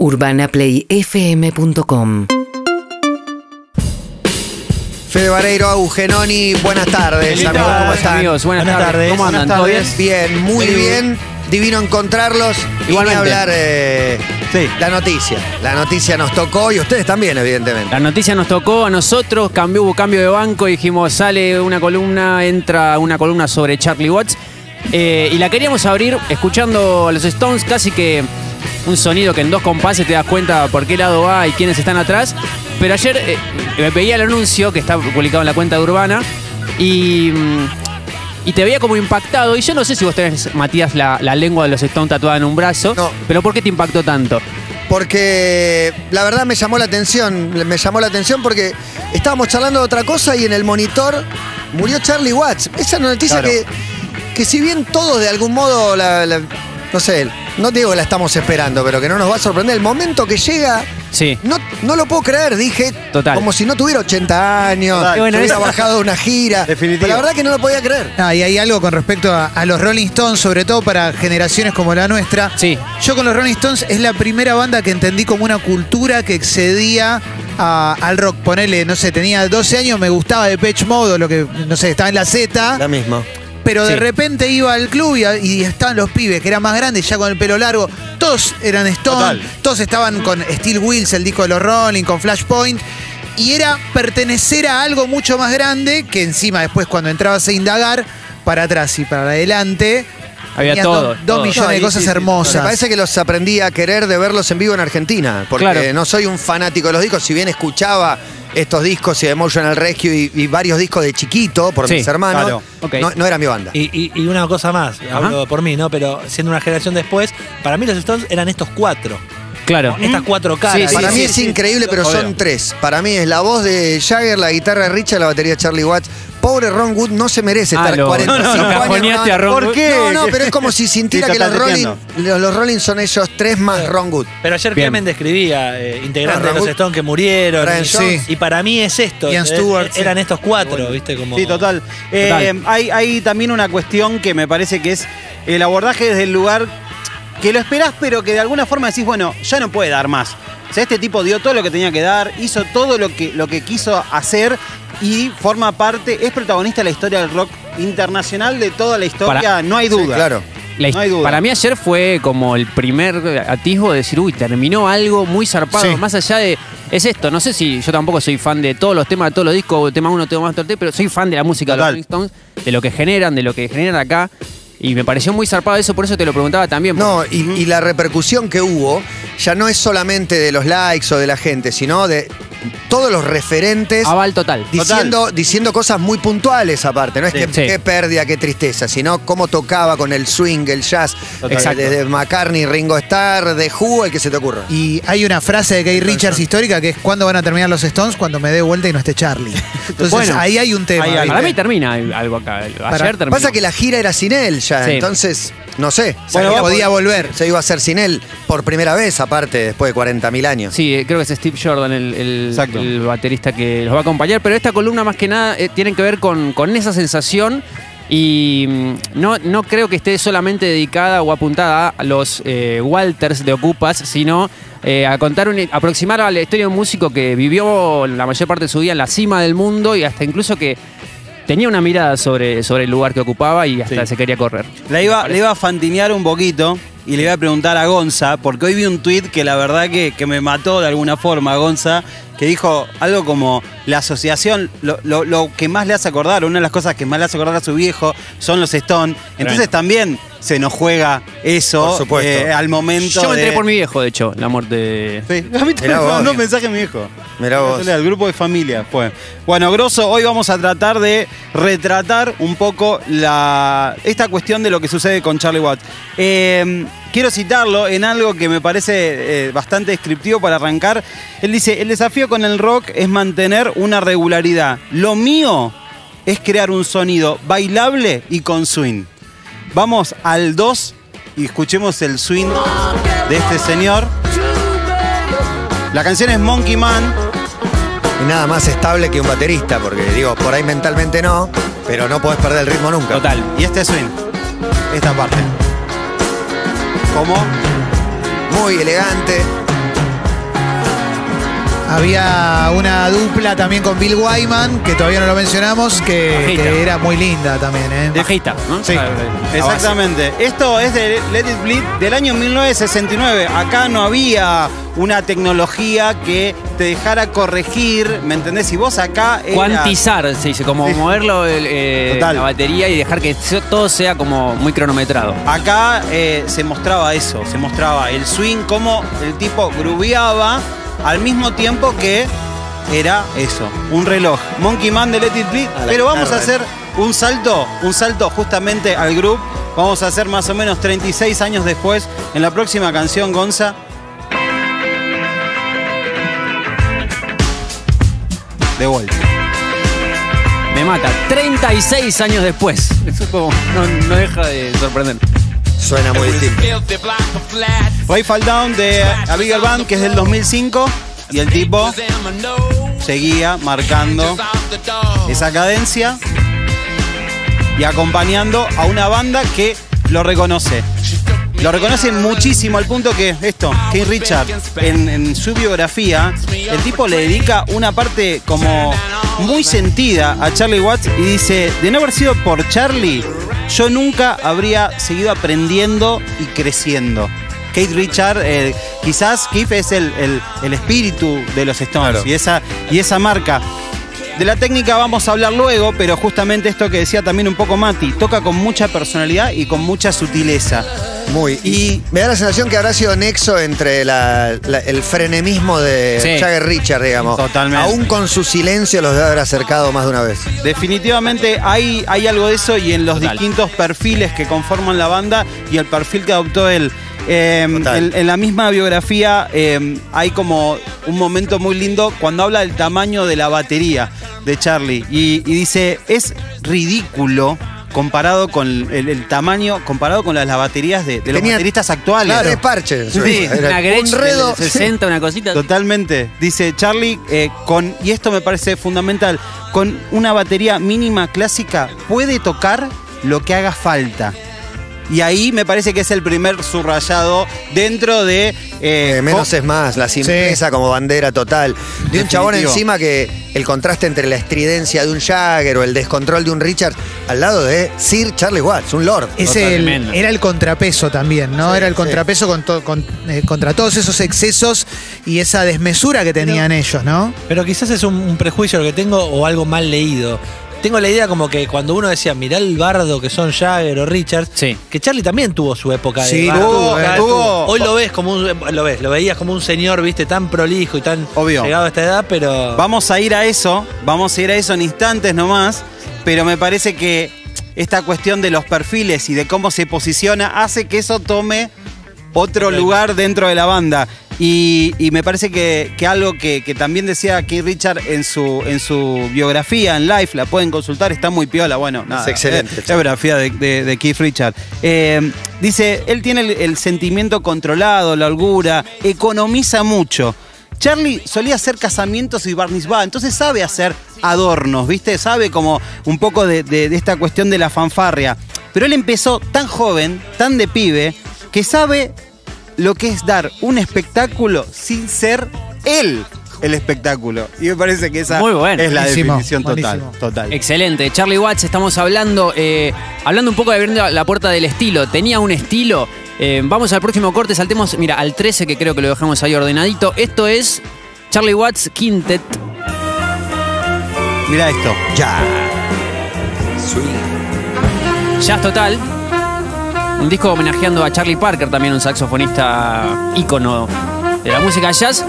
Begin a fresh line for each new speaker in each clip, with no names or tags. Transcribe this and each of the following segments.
UrbanaPlayFM.com
Fede Vareiro, Augenoni, buenas tardes, amigos, ¿cómo
tardes,
están?
amigos, buenas,
Buenas
tardes.
tardes.
¿Cómo andan? ¿Todo bien?
Bien, muy bien. Divino encontrarlos. y
Igualmente.
hablar eh,
Sí.
la noticia. La noticia nos tocó y ustedes también, evidentemente.
La noticia nos tocó a nosotros, cambió, hubo cambio de banco, dijimos, sale una columna, entra una columna sobre Charlie Watts. eh, y la queríamos abrir escuchando a los Stones, casi que un sonido que en dos compases te das cuenta por qué lado va y quiénes están atrás. Pero ayer eh, me veía el anuncio que está publicado en la cuenta de Urbana y, mm, y te veía como impactado. Y yo no sé si vos tenés, Matías, la, la lengua de los Stones tatuada en un brazo,
No.
pero ¿por qué te impactó tanto?
Porque la verdad me llamó la atención. Me llamó la atención porque estábamos charlando de otra cosa y en el monitor murió Charlie Watts. Esa noticia
Claro.
que, que si bien todos de algún modo la, la- no sé, no digo que la estamos esperando, pero que no nos va a sorprender. El momento que llega,
Sí.
no, no lo puedo creer, dije.
Total.
Como si no tuviera 80 años,
Total.
que
Bueno,
hubiera
eso-
bajado una gira.
Definitivo.
Pero la verdad que no lo podía creer.
Ah, y hay algo con respecto a, a los Rolling Stones, sobre todo para generaciones como la nuestra.
Sí.
Yo con los Rolling Stones es la primera banda que entendí como una cultura que excedía a- al rock. Ponele, no sé, tenía 12 años, me gustaba de Pitch Mode o lo que, no sé, estaba en la Z.
La misma.
Pero de repente iba al club y, y estaban los pibes que eran más grandes, ya con el pelo largo. Todos eran Stone,
Total.
todos estaban con Steel Wheels, el disco de los Rolling, con Flashpoint. Y era pertenecer a algo mucho más grande que encima después cuando entrabas a indagar, para atrás y para adelante.
Había todo,
Dos, dos
todo.
millones
No,
de cosas
y- Me
hermosas.
parece que los aprendí a querer de verlos en vivo en Argentina. Porque
Claro.
no soy un fanático de los discos, si bien escuchaba estos discos y Emotional Rescue y, y varios discos de chiquito por
Sí,
mis hermanos,
claro.
Ok.
no, no era mi banda.
Y, y- y una cosa más, hablo por mí, ¿no? Pero siendo una generación después, para mí los Stones eran estos cuatro.
Claro.
Estas cuatro caras.
Sí,
Para
sí,
mí
sí,
es
sí.
increíble, pero
Obvio.
son tres. Para mí es la voz de Jagger, la guitarra de Richard, la batería de Charlie Watts. Pobre Ron Wood no se merece
Ah,
estar
lo-
45
no, no,
años.
a Ron
¿Por qué? No, no, pero es como si sintiera que los Rolling, los, los Rolling son ellos tres más Ron Wood.
Pero ayer
Bien.
Clemen describía eh, integrantes
Ah,
de los. Stones que murieron.
Brian
y,
Jones.
y para mí es esto.
Ian
eh,
Stewart, sí.
Eran estos cuatro, ¿viste? Como...
Sí, total. Eh, hay, hay también una cuestión que me parece que es el abordaje desde el lugar que lo esperás, pero que de alguna forma decís, bueno, ya no puede dar más. O sea, este tipo dio todo lo que tenía que dar, hizo todo lo que, lo que quiso hacer y forma parte, es protagonista de la historia del rock internacional de toda la historia,
Para-
no hay
Sí,
duda.
claro.
La his-
No hay duda.
Para mí ayer fue como el primer atisbo de decir, uy, terminó algo muy zarpado.
Sí.
Más allá de. Es esto, no sé si yo tampoco soy fan de todos los temas, de todos los discos, tema uno, tema más, tema pero soy fan de la música de los
Total.
Rolling Stones, de lo que generan, de lo que generan acá. Y me pareció muy zarpado eso, por eso te lo preguntaba también.
No, y, y la repercusión que hubo ya no es solamente de los likes o de la gente, sino de todos los referentes
Aval total.
diciendo, diciendo cosas muy puntuales aparte. No es
Sí.
que
Sí.
qué pérdida, qué tristeza, sino cómo tocaba con el swing, el jazz,
Total. Exacto.
desde McCartney, Ringo Starr, de Who, el que se te ocurra.
Y hay una frase de Kay Richards histórica que es ¿cuándo van a terminar los Stones? Cuando me dé vuelta y no esté Charlie. Entonces
Bueno,
ahí hay un tema.
Para mí termina algo acá. Ayer
Para-
terminó.
Pasa que la gira era sin él ya,
Sí.
entonces, no sé.
Bueno,
salía
podía volver.
Se iba a hacer sin él por primera vez, aparte, después de 40.000 años.
Sí, eh, creo que es Steve Jordan el, el- baterista que los va a acompañar, pero esta columna más que nada eh, tiene que ver con, con esa sensación y mm, no, no creo que esté solamente dedicada o apuntada a los eh, Walters de Ocupas, sino eh, a contar, un, aproximar a la historia de un músico que vivió la mayor parte de su vida en la cima del mundo y hasta incluso que tenía una mirada sobre, sobre el lugar que ocupaba y hasta
Sí.
se quería correr.
La iba, le iba a fantinear un poquito y le iba a preguntar a Gonza, porque hoy vi un tuit que la verdad que, que me mató de alguna forma, Gonza, que dijo algo como la asociación, lo, lo- lo que más le hace acordar, una de las cosas que más le hace acordar a su viejo son los Stones. Entonces también se nos juega eso
Por supuesto.
eh, al momento
Yo me enteré
de-
por mi viejo, de hecho, la muerte de...
Sí, a mí también
Mirá
me
vos.
mandó un mensaje mi viejo.
Mirá vos.
Al grupo de familia fue. Bueno, Grosso, hoy vamos a tratar de retratar un poco la, esta cuestión de lo que sucede con Charlie Watts. Eh, quiero citarlo en algo que me parece eh, bastante descriptivo para arrancar. Él dice, el desafío con el rock es mantener una regularidad. Lo mío es crear un sonido bailable y con swing. Vamos al 2 y escuchemos el swing de este señor. La canción es Monkey Man.
Y nada más estable que un baterista, porque digo, por ahí mentalmente no, pero no podés perder el ritmo nunca.
Total.
Y este swing. Esta parte. ¿Cómo?
muy elegante.
Había una dupla también con Bill Wyman, que todavía no lo mencionamos, que, era muy linda también, ¿eh?
Bajita, ¿no?
Sí.
Exactamente. Esto es de Let It Bleed del año 1969. Acá no había una tecnología que te dejara corregir, ¿me entendés? Y vos acá era-
Cuantizar, se dice, como
Sí.
moverlo eh, la batería y dejar que todo sea como muy cronometrado.
Acá eh, se mostraba eso, se mostraba el swing, cómo el tipo grubeaba al mismo tiempo que era eso, un reloj. Monkey Man de Let It Bleed.
A la
Pero vamos a hacer un salto, un salto justamente al grupo. Vamos a hacer más o menos 36 años después, en la próxima canción, Gonza. De vuelta.
Me mata. 36 años después. Eso como no, no deja de sorprender.
Suena muy distinto.
Way Fall Down de A Bigger Band, que es del 2005. Y el tipo seguía marcando esa cadencia y acompañando a una banda que lo reconoce. Lo reconoce muchísimo al punto que esto, King Richard, en su biografía, el tipo le dedica una parte como muy sentida a Charlie Watts y dice, de no haber sido por Charlie, yo nunca habría seguido aprendiendo y creciendo. Kate Richard, eh, quizás Keith es el, el- el espíritu de los Stones
Claro.
y, esa, y esa marca. De la técnica vamos a hablar luego, pero justamente esto que decía también un poco Mati, toca con mucha personalidad y con mucha sutileza.
Muy. Y me da la sensación que habrá sido nexo entre la- la- el frenemismo de
Sí.
Jagger Richard, digamos.
Totalmente.
Aún con su silencio los debe haber acercado más de una vez.
Definitivamente hay, hay algo de eso y en los
Total.
distintos perfiles que conforman la banda y el perfil que adoptó él. Eh,
Total.
en, en la misma biografía eh, hay como un momento muy lindo cuando habla del tamaño de la batería de Charlie y, y dice, es ridículo comparado con el, el tamaño, comparado con las, las baterías de, de los
Tenía-
bateristas actuales.
Claro, de parche.
Sí,
Era
Una Gretsch
un redo.
del 60, una cosita.
Totalmente. Dice Charlie, eh, con, y esto me parece fundamental, con una batería mínima clásica puede tocar lo que haga falta. Y ahí me parece que es el primer subrayado dentro de... eh,
Eh, menos es más, la simpleza como bandera total. De un chabón encima que el contraste entre la estridencia de un Jagger o el descontrol de un Richard al lado de Sir Charlie Watts, un lord.
Es el- era el contrapeso también, ¿no?
Sí,
era el
sí.
contrapeso con to- con, eh, contra todos esos excesos y esa desmesura que tenían ellos, ¿no?
Pero quizás es un, un prejuicio lo que tengo o algo mal leído. Tengo la idea como que cuando uno decía, mirá el bardo que son Jagger o Richard,
Sí.
que Charlie también tuvo su época de
Sí,
bardo.
tuvo,
Acá
tuvo.
Hoy lo ves como un, lo ves, lo veías como un señor, viste, tan prolijo y tan
Obvio.
llegado a esta edad, pero
Vamos a ir a eso, vamos a ir a eso en instantes nomás, pero me parece que esta cuestión de los perfiles y de cómo se posiciona hace que eso tome otro lugar dentro de la banda. Y, y me parece que, que algo que, que también decía Keith Richard en su, en su biografía en Life, la pueden consultar, está muy piola. Bueno, nada,
excelente,
eh, La biografía de, de- de Keith Richard. Eh, dice, él tiene el, el sentimiento controlado, la holgura, economiza mucho. Charlie solía hacer casamientos y barnizba, entonces sabe hacer adornos, ¿viste? Sabe como un poco de, de- de esta cuestión de la fanfarria. Pero él empezó tan joven, tan de pibe, que sabe lo que es dar un espectáculo sin ser él el espectáculo. Y me parece que esa
Muy bueno.
es la
Buenísimo,
definición total.
buenísimo.
total.
Excelente. Charlie Watts, estamos hablando, eh, hablando un poco de abriendo la puerta del estilo. Tenía un estilo. Eh, vamos al próximo corte, saltemos, mira, al 13 que creo que lo dejamos ahí ordenadito. Esto es Charlie Watts Quintet.
Mira esto.
Ya. Sweet.
Jazz Total. Un disco homenajeando a Charlie Parker, también un saxofonista ícono de la música jazz.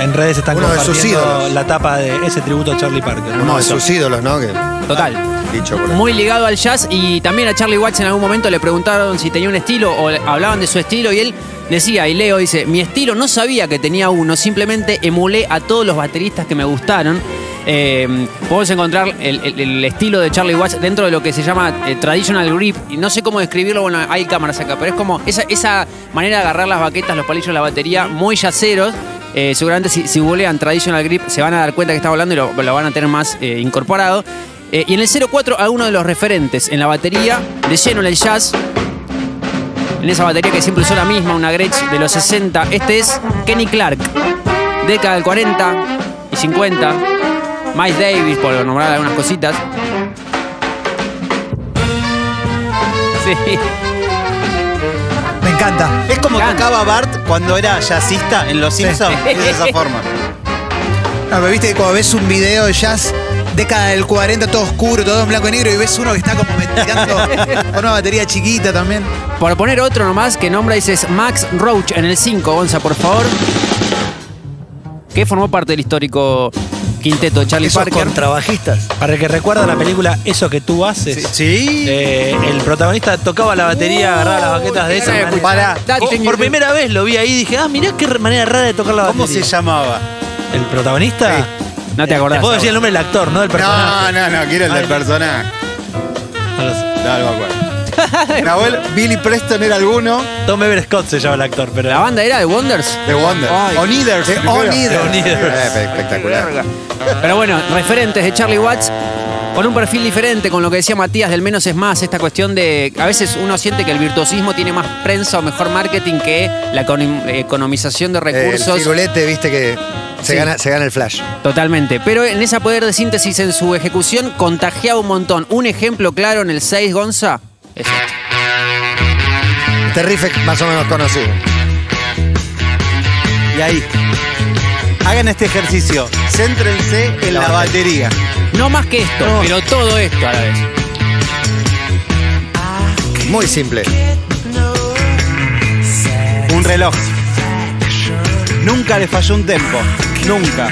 en redes están
Uno de sus
compartiendo
ídolos.
la tapa de ese tributo a Charlie Parker.
Uno de sus ídolos, ¿no? Que,
Total.
dicho por.
Muy ligado al jazz y también a Charlie Watts en algún momento le preguntaron si tenía un estilo o le- hablaban de su estilo y él decía, y Leo dice, mi estilo no sabía que tenía uno, simplemente emulé a todos los bateristas que me gustaron. Eh, podemos encontrar el, estilo de Charlie Watts dentro de lo que se llama eh, traditional grip y no sé cómo describirlo, bueno, hay cámaras acá, pero es como esa, manera de agarrar las baquetas, los palillos la batería, muy yaceros. Eh, seguramente si, si traditional grip se van a dar cuenta que está hablando y lo, van a tener más eh, incorporado. Eh, y en el 04, algunos de los referentes en la batería, de lleno en el jazz. en esa batería que siempre usó la misma, una Gretsch de los 60. Este es Kenny Clark, década del 40 y 50. Miles Davis, por nombrar algunas cositas. Sí.
Me encanta.
Es como tocaba Bart cuando era jazzista en Los Simpsons. Es de esa forma.
No, pero viste que cuando ves un video de jazz, década del 40, todo oscuro, todo en blanco y negro, y ves uno que está como metiendo con una batería chiquita también.
Por poner otro nomás que nombra dices Max Roach en el 5, Gonza, por favor. Que formó parte del histórico quinteto de Charlie
Esos
Parker.
contrabajistas.
Para el que recuerda la película Eso que tú haces.
Sí.
eh, el protagonista tocaba la batería, agarraba las baquetas de esa manera.
Para.
Oh, por primera vez lo vi ahí y dije, ah, mirá qué manera rara de tocar la
¿Cómo
batería.
se llamaba?
¿El protagonista?
No te acordás.
Te puedo decir el nombre del actor, no del personaje.
No, no, no, quiero el del personaje.
No lo sé.
No, no me acuerdo. Nahuel, Billy Preston era alguno
Tom Ever Scott se llama el actor, pero.
La banda era de Wonders.
de Wonder.
Ay.
O Neither.
De
primero.
Eh, espectacular.
Pero bueno, referentes de Charlie Watts con un perfil diferente, con lo que decía Matías del menos es más, esta cuestión de a veces uno siente que el virtuosismo tiene más prensa o mejor marketing que la econom- economización de
El
recursos.
firulete, viste que se,
Sí.
gana, se gana el flash.
Totalmente. Pero en esa poder de síntesis en su ejecución contagiaba un montón. Un ejemplo claro en el 6 Gonza es este.
Este riff es más o menos conocido.
Y ahí. Hagan este ejercicio. Céntrense en la,
La
batería.
No más que esto, pero todo esto a la vez.
Muy simple.
Un reloj. Nunca le falló un tempo. Nunca.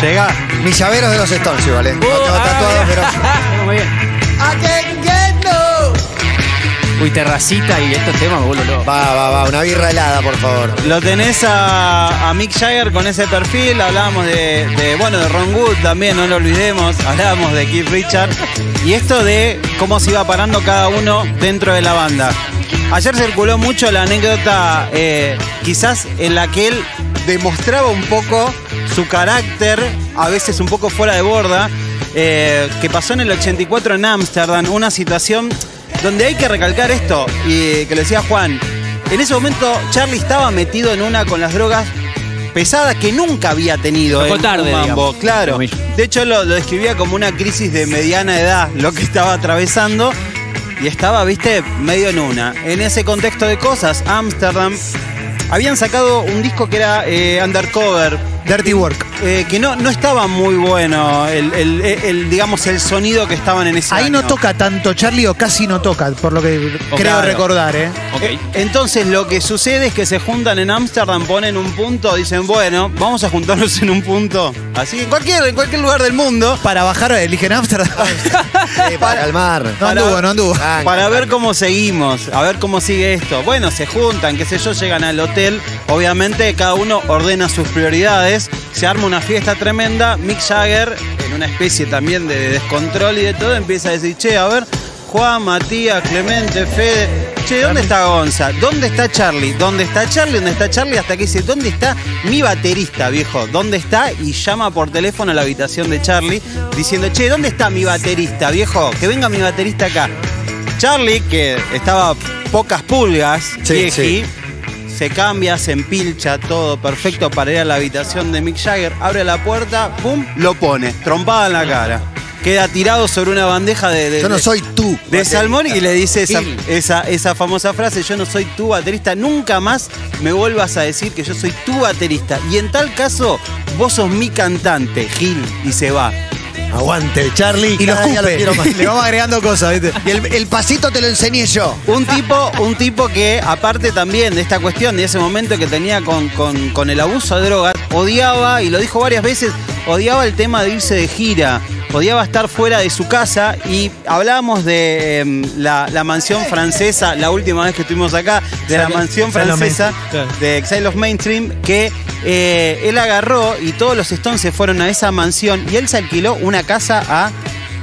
Llega.
Mis llaveros de los Stones, igual, ¿eh? No tengo
Uh, ah,
tatuado, pero.
Muy bien. Uy, terracita y estos temas loco.
Va, va, va. Una birra helada, por favor.
Lo tenés a, a Mick Jagger con ese perfil. Hablábamos de, de, bueno, de Ron Wood también, no lo olvidemos. Hablábamos de Keith Richard. Y esto de cómo se iba parando cada uno dentro de la banda. Ayer circuló mucho la anécdota, eh, quizás en la que él demostraba un poco su carácter, a veces un poco fuera de borda, eh, que pasó en el 84 en Ámsterdam, una situación donde hay que recalcar esto, y que lo decía Juan, en ese momento Charlie estaba metido en una con las drogas pesadas que nunca había tenido en
tarde,
un mambo,
digamos.
claro. De hecho lo, lo describía como una crisis de mediana edad, lo que estaba atravesando. Y estaba, viste, medio en una. En ese contexto de cosas, Amsterdam habían sacado un disco que era eh, Undercover,
Dirty Work.
Eh, que no, no estaba muy bueno, el, el- el- digamos, el sonido que estaban en ese
Ahí no toca tanto Charlie o casi no toca, por lo que creo
claro.
recordar, ¿eh?
Ok.
Eh, Entonces lo que sucede es que se juntan en Ámsterdam, ponen un punto, dicen, bueno, vamos a juntarnos en un punto. Así, en cualquier, en cualquier lugar del mundo.
Para bajar, eligen Amsterdam.
Eh, para calmar.
No anduvo, no anduvo.
Para ver cómo seguimos, a ver cómo sigue esto. Bueno, se juntan, qué sé yo, llegan al hotel. Obviamente cada uno ordena sus prioridades. Se arma una fiesta tremenda. Mick Jagger, en una especie también de descontrol y de todo, empieza a decir, che, a ver, Juan, Matías, Clemente, Fede. Che, ¿dónde está Gonza? ¿Dónde está Charlie? ¿Dónde está Charlie? ¿Dónde está Charlie? Hasta que dice, ¿dónde está mi baterista, viejo? ¿Dónde está? Y llama por teléfono a la habitación de Charlie diciendo, che, ¿dónde está mi baterista, viejo? Que venga mi baterista acá. Charlie, que estaba pocas pulgas,
Sí,
vieji, se cambia, se empilcha, todo perfecto para ir a la habitación de Mick Jagger, abre la puerta, pum, lo pone, trompada en la cara. Queda tirado sobre una bandeja de, de-
Yo no soy tú.
de salmón y le dice esa, esa, esa famosa frase, yo no soy tu baterista, nunca más me vuelvas a decir que yo soy tu baterista. Y en tal caso, vos sos mi cantante, Gil, y se va.
Aguante, Charlie.
Y
cada día quiero más.
Le vamos agregando cosas, ¿viste?
Y el, el pasito te lo enseñé yo.
Un tipo, un tipo que, aparte también de esta cuestión, de ese momento que tenía con, con- con el abuso de drogas, odiaba, y lo dijo varias veces, odiaba el tema de irse de gira, odiaba estar fuera de su casa, y hablábamos de em, la, la mansión francesa, la última vez que estuvimos acá, de la mansión francesa de Exile of Mainstream, que eh, él agarró y todos los Stones se fueron a esa mansión, y él se alquiló una casa a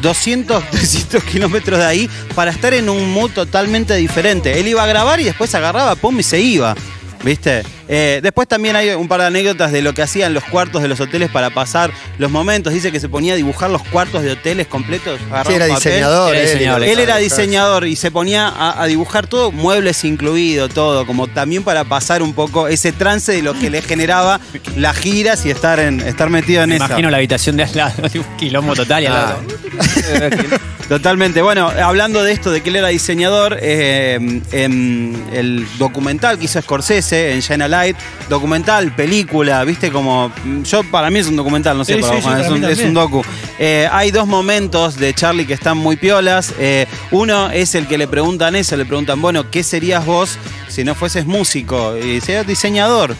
200, 300 kilómetros de ahí para estar en un mood totalmente diferente. Él iba a grabar y después agarraba, pum, y se iba. ¿Viste? Eh, después también hay un par de anécdotas de lo que hacían los cuartos de los hoteles para pasar los momentos. Dice que se ponía a dibujar los cuartos de hoteles completos.
Sí, era diseñador.
Era
él,
diseñador,
y
Él era diseñador y se ponía a, a dibujar todo, muebles incluido, todo, como también para pasar un poco ese trance de lo que le generaba las giras y estar en estar metido en
Me
eso.
imagino la habitación de al lado, un quilombo total y al lado.
Totalmente. Bueno, hablando de esto, de que él era diseñador, eh, en el documental que hizo Scorsese en China Light, documental, película, viste como. Yo, para mí es un documental, no sé,
Sí,
para
sí,
vos,
sí,
Juan,
para
es, un, es un docu. Eh, hay dos momentos de Charlie que están muy piolas. Eh, uno es el que le preguntan eso, le preguntan, bueno, ¿qué serías vos si no fueses músico? Y dice, diseñador.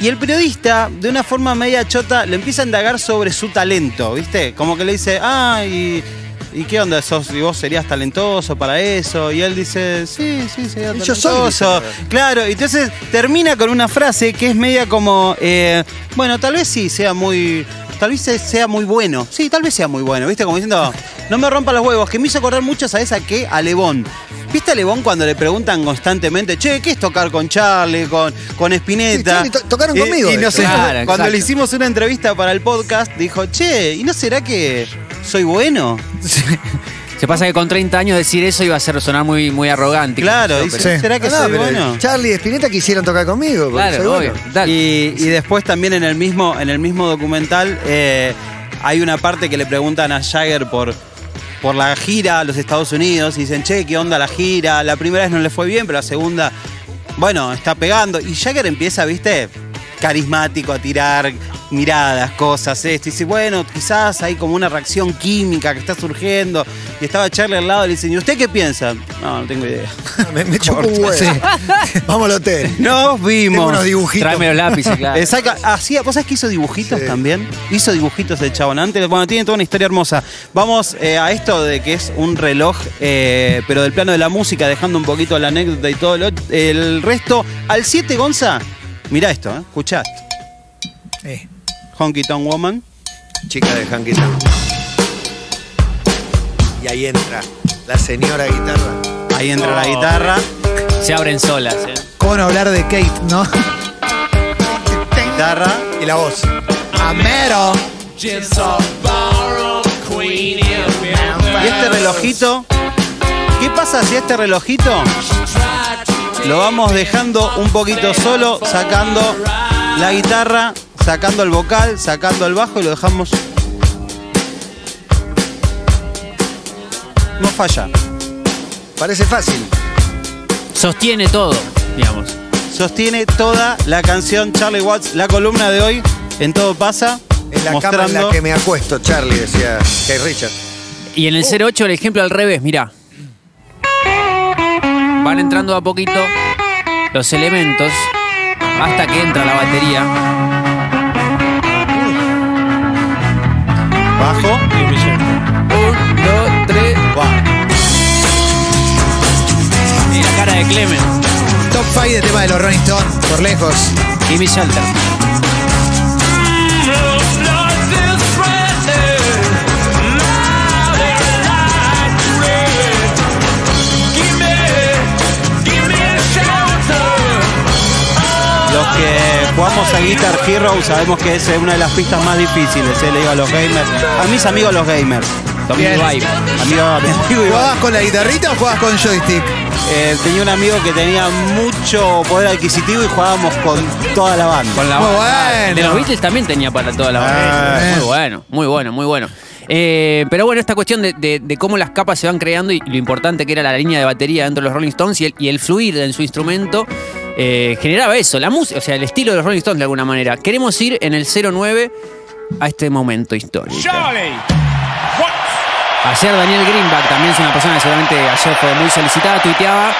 Y el periodista, de una forma media chota, le empieza a indagar sobre su talento, ¿viste? Como que le dice, ah, y, ¿y qué onda? ¿Sos, y vos serías talentoso para eso? Y él dice, sí, sí, sería
Y
talentoso.
yo soy.
Claro, y entonces termina con una frase que es media como, eh, bueno, tal vez sí sea muy, tal vez sea muy bueno. Sí, tal vez sea muy bueno, ¿viste? Como diciendo, no me rompa los huevos, que me hizo acordar mucho, ¿sabes a qué? A Lebón. ¿Viste a Lebón cuando le preguntan constantemente, che, ¿qué es tocar con Charlie, con, con Spinetta?
Sí, Charlie, to- tocaron conmigo,
Y, nosotros,
hecho. Claro,
cuando
exacto.
le hicimos una entrevista para el podcast, dijo, che, ¿y no será que soy bueno?
Se pasa que con 30 años decir eso iba a hacer sonar muy, muy arrogante.
Claro,
Pero-
dice,
Sí.
¿será que
No, no,
soy
pero
bueno?
Charlie y Spinetta quisieron tocar conmigo.
Claro,
soy
obvio.
bueno.
Dale.
Y, y después también en el mismo, en el mismo documental eh, hay una parte que le preguntan a Jagger por, por la gira a los Estados Unidos y dicen, che, ¿qué onda la gira? La primera vez no le fue bien, pero la segunda, bueno, está pegando. Y Jagger empieza, viste, carismático a tirar miradas, cosas, esto. Y dice, bueno, quizás hay como una reacción química que está surgiendo. Y estaba Charlie al lado y le dice, ¿y usted qué piensa? No, no tengo idea.
Me, me chupó un huevo. Vamos al hotel.
Nos
Tengo
vimos.
unos dibujitos.
Tráeme los lápices, claro.
Exacto. Hacía, ¿Vos sabés que hizo dibujitos
Sí.
también? Hizo dibujitos el chabón. Antes, bueno, tiene toda una historia hermosa. Vamos eh, a esto de que es un reloj, eh, pero del plano de la música, dejando un poquito la anécdota y todo lo- el resto. Al 7, Gonza, mirá esto, ¿eh? escuchá.
Eh,
Honky Tonk Woman.
Chica de Hanky Town. Y ahí entra la señora guitarra.
Ahí entra la guitarra.
Se abren solas. ¿eh?
¿Cómo no hablar de Kate, no?
Guitarra.
Y la voz.
Amero.
Y este relojito. ¿Qué pasa si este relojito lo vamos dejando un poquito solo, sacando la guitarra, sacando el vocal, sacando el bajo y lo dejamos. No falla.
Parece fácil.
Sostiene todo, digamos.
Sostiene toda la canción Charlie Watts, la columna de hoy en Todo Pasa.
Es la cama en la que me acuesto, Charlie, decía Kay Richard.
Y en el 08 el ejemplo al revés, mirá. Van entrando a poquito los elementos hasta que entra la batería.
Bajo.
Un, dos, tres. Y la cara de Clemens.
Top 5 de tema de los Rolling Stones, por lejos.
Jimmy Shelter.
Jugamos a Guitar Hero sabemos que es una de las pistas más difíciles, eh, le digo a los gamers. A mis amigos los gamers. Amigo, mi amigo.
¿Jugabas con la guitarrita o jugabas con joystick?
Eh, tenía un amigo que tenía mucho poder adquisitivo y jugábamos con toda la banda.
Con la
Muy
banda.
bueno.
De los Beatles también tenía para toda la banda.
Ah.
muy bueno, muy bueno, muy bueno. Eh, pero bueno, esta cuestión de, de- de cómo las capas se van creando y lo importante que era la línea de batería dentro de los Rolling Stones y el, y el fluir en su instrumento eh, generaba eso, la música, o sea, el estilo de los Rolling Stones de alguna manera. Queremos ir en el 09 a este momento histórico. Ayer Daniel Greenback, también es una persona que seguramente ayer fue muy solicitada, tuiteaba.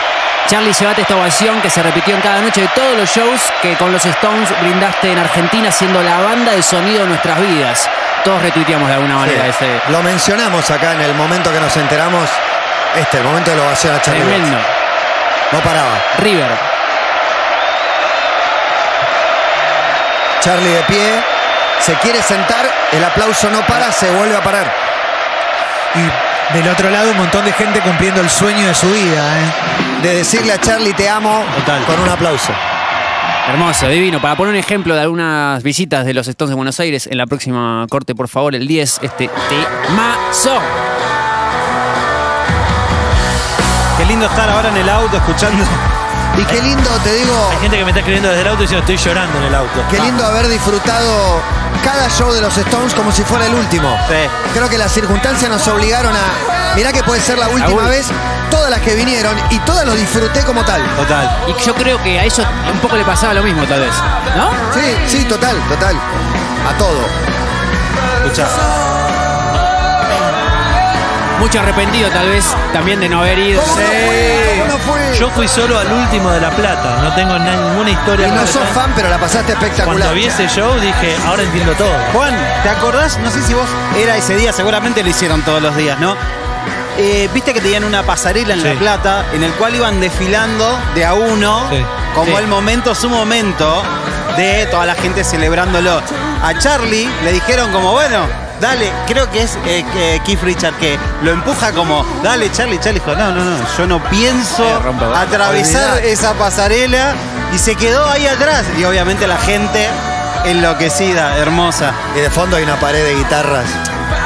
Charlie, llevate esta ovación que se repitió en cada noche de todos los shows que con los Stones brindaste en Argentina, siendo la banda de sonido de nuestras vidas. Todos retuiteamos de alguna manera
Sí.
ese.
Lo mencionamos acá en el momento que nos enteramos. Este, el momento de la ovación a Charlie.
Tremendo.
Watts. No paraba.
River.
Charlie de pie. Se quiere sentar. El aplauso no para. Se vuelve a parar.
Y del otro lado un montón de gente cumpliendo el sueño de su vida, ¿eh?
De decirle a Charlie te amo
Total.
con un aplauso.
Hermoso, divino. Para poner un ejemplo de algunas visitas de los Stones de Buenos Aires, en la próxima corte, por favor, el 10, este temazo.
Qué lindo estar ahora en el auto escuchando.
Y qué lindo, te digo,
Hay gente que me está escribiendo desde el auto diciendo estoy llorando en el auto.
qué lindo haber disfrutado cada show de los Stones como si fuera el último.
Sí.
Creo que las circunstancias nos obligaron a. Mirá que puede ser la última vez, todas las que vinieron, y todas los disfruté como tal.
Total.
Y yo creo que a ellos un poco le pasaba lo mismo, tal vez. ¿No?
Sí, sí, total, total. A todo.
Escuchá.
Mucho arrepentido, tal vez, también de no haber ido.
¿Cómo no fue? ¿Cómo no fue?
Yo fui solo al último de La Plata, no tengo na- ninguna historia.
y no sos fan, pero la pasaste espectacular.
Cuando vi ese show dije, ahora entiendo todo.
Juan, ¿te acordás? No sé si vos era ese día, seguramente lo hicieron todos los días, ¿no? Eh, Viste que tenían una pasarela en La
Sí.
Plata en el cual iban desfilando de a uno,
Sí.
como
Sí.
el momento, su momento, de toda la gente celebrándolo. A Charlie le dijeron como, bueno, dale, creo que es eh, que Keith Richard que lo empuja como, dale Charlie, Charlie dijo, no, no, no, yo no pienso
Eh,
atravesar
Olvidate.
esa pasarela y se quedó ahí atrás. Y obviamente la gente enloquecida, hermosa.
Y de fondo hay una pared de guitarras.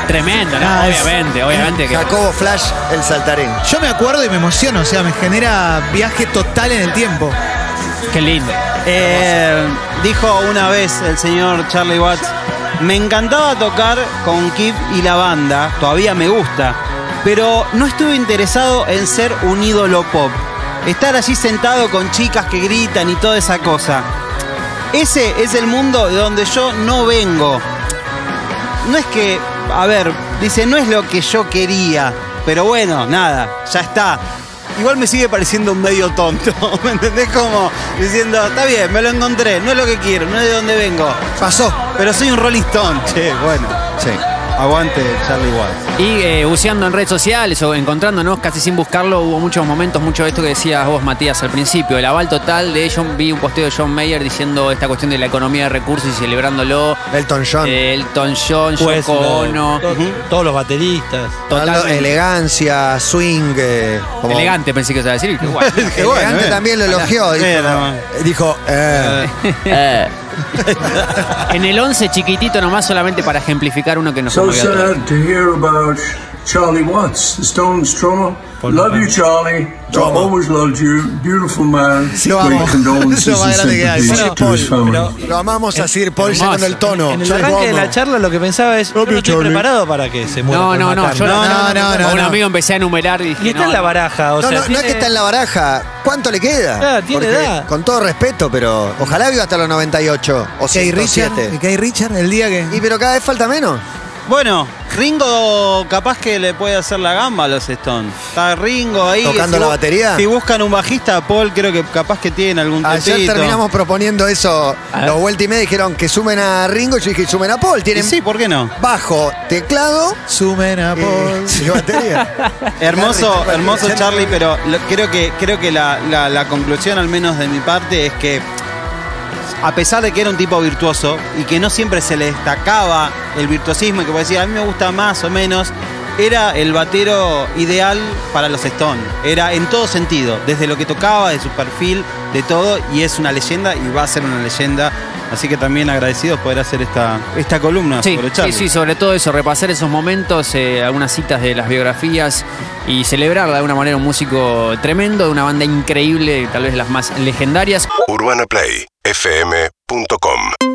Tremendo, ¿no?
Ah, es-
obviamente, obviamente que.
Jacobo Flash, el saltarín.
Yo me acuerdo y me emociono, o sea, me genera viaje total en el tiempo.
Qué lindo.
Eh, dijo una vez el señor Charlie Watts, me encantaba tocar con Kip y la banda, todavía me gusta, pero no estuve interesado en ser un ídolo pop. Estar allí sentado con chicas que gritan y toda esa cosa. Ese es el mundo de donde yo no vengo. No es que, a ver, dice, no es lo que yo quería, pero bueno, nada, ya está. Igual me sigue pareciendo un medio tonto, ¿me entendés? Como diciendo, está bien, me lo encontré, no es lo que quiero, no es de dónde vengo.
Pasó.
Pero soy un Rolling Stone, che, bueno.
Sí.
Aguante Charlie Watts.
Y eh, buceando en redes sociales o encontrándonos casi sin buscarlo, hubo muchos momentos, mucho de esto que decías vos, Matías, al principio. El aval total de John, vi un posteo de John Mayer diciendo esta cuestión de la economía de recursos y celebrándolo.
Elton John.
Eh, Elton John,
Pues,
Yoko
lo-
Ono.
to- Todos los bateristas.
Totalmente.
elegancia, swing. eh, como-
Elegante pensé que iba a decir.
bueno,
Elegante
eh.
también lo elogió. Dijo,
Eh,
dijo, eh,
en el 11 chiquitito nomás solamente para ejemplificar uno que nos
So
conmovió a todos.
sad to hear about Charlie Watts, the Stones drummer. Love you, Charlie. I always loved you. Beautiful man.
Lo
Great
amo.
condolences
Lo más
and
grande que hay.
sympathies
Sí,
to his
Paul, lo amamos a Sir Paul
Hermoso.
llegando el tono.
En el
Yo
arranque de
lo
la charla lo que pensaba es, yo no estoy
Charlie.
preparado para que se muera.
No,
Paul
no, no, yo no,
No, no, no,
A un
no.
amigo empecé a enumerar y dije.
Y está
no,
en la
no.
baraja, o
No,
sea,
no, no es
tiene-
que está en la baraja. ¿Cuánto le queda?
Ah, tiene
Porque,
edad.
Con todo respeto, pero ojalá viva hasta los 98 o
Kay Richard,
107.
Kay Richard, el día que.
Y pero cada vez falta menos.
Bueno, Ringo capaz que le puede hacer la gamba a los Stones. Está Ringo ahí.
¿Tocando
si
la batería?
Si buscan un bajista, Paul creo que capaz que tiene algún
Ayer
tetito.
terminamos proponiendo eso.
A
Los vuelta y media dijeron que sumen a Ringo. Yo dije sumen a Paul.
Y
Tienen
sí, ¿por qué no?
bajo, teclado
Sumen a
eh,
Paul.
y batería.
Hermoso, hermoso
Charlie.
Charlie, pero lo- creo que, creo que la, la- la conclusión, al menos de mi parte, es que a pesar de que era un tipo virtuoso y que no siempre se le destacaba el virtuosismo, y que decir, a mí me gusta más o menos, era el batero ideal para los Stones. Era en todo sentido, desde lo que tocaba, de su perfil, de todo, y es una leyenda y va a ser una leyenda. Así que también agradecidos poder hacer esta, esta columna
Sí,
sobre
sí,
Charlie.
sí, sobre todo eso, repasar esos momentos, eh, algunas citas de las biografías y celebrar de alguna manera un músico tremendo, de una banda increíble, tal vez las más legendarias.
UrbanaPlayFM.com